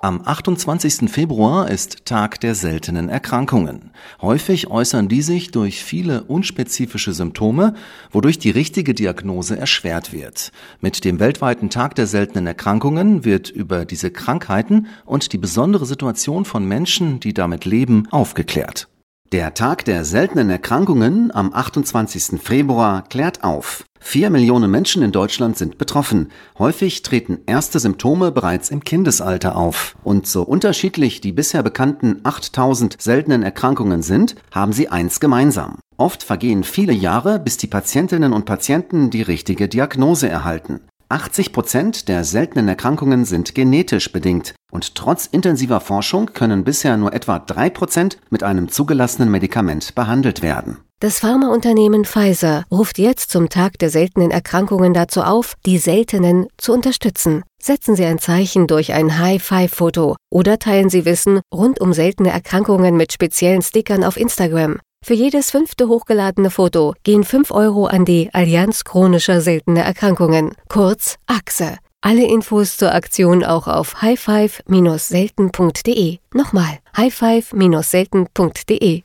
Am 28. Februar ist Tag der seltenen Erkrankungen. Häufig äußern die sich durch viele unspezifische Symptome, wodurch die richtige Diagnose erschwert wird. Mit dem weltweiten Tag der seltenen Erkrankungen wird über diese Krankheiten und die besondere Situation von Menschen, die damit leben, aufgeklärt. Der Tag der seltenen Erkrankungen am 28. Februar klärt auf. Vier Millionen Menschen in Deutschland sind betroffen. Häufig treten erste Symptome bereits im Kindesalter auf. Und so unterschiedlich die bisher bekannten 8000 seltenen Erkrankungen sind, haben sie eins gemeinsam. Oft vergehen viele Jahre, bis die Patientinnen und Patienten die richtige Diagnose erhalten. 80 Prozent der seltenen Erkrankungen sind genetisch bedingt und trotz intensiver Forschung können bisher nur etwa drei Prozent mit einem zugelassenen Medikament behandelt werden. Das Pharmaunternehmen Pfizer ruft jetzt zum Tag der seltenen Erkrankungen dazu auf, die seltenen zu unterstützen. Setzen Sie ein Zeichen durch ein High-Five-Foto oder teilen Sie Wissen rund um seltene Erkrankungen mit speziellen Stickern auf Instagram. Für jedes fünfte hochgeladene Foto gehen 5 Euro an die Allianz chronischer seltener Erkrankungen, kurz AXE. Alle Infos zur Aktion auch auf highfive-selten.de. Nochmal, highfive-selten.de.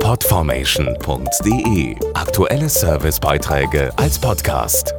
Podformation.de Aktuelle Servicebeiträge als Podcast.